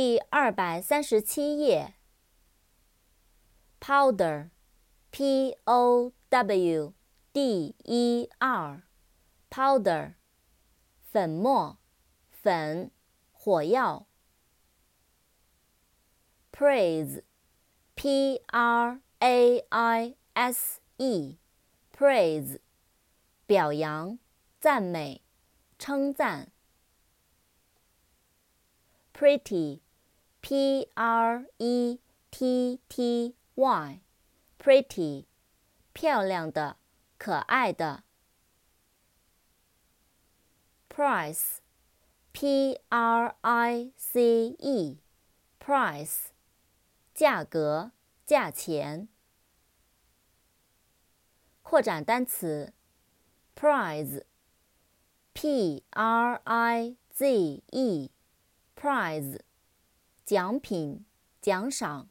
第二百三十七页。powder，p-o-w-d-e-r，powder，粉末，粉，火药。praise，p-r-a-i-s-e，praise，表扬，赞美，称赞。pretty, p r e t t y, pretty, 漂亮的，可爱的。price, p r i c e, price, 价格，价钱。扩展单词，prize, p r i z e。奖品、奖赏。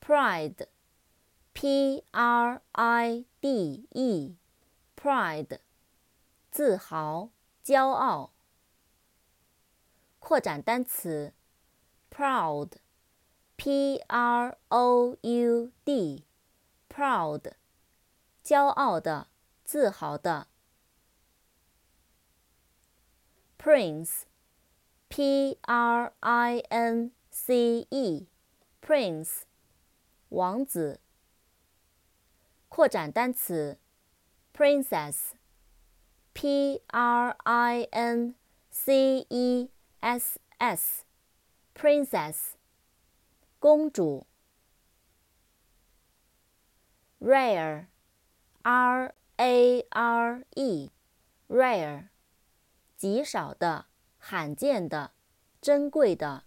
Pride，P-R-I-D-E，Pride，自豪、骄傲。扩展单词，Proud，P-R-O-U-D，Proud，骄傲的、自豪的。Prince, P R I N C E, Prince, 王子。扩展单词，Princess, P R I N C E S S, Princess, 公主。Rare, R A R E, Rare. 极少的、罕见的、珍贵的。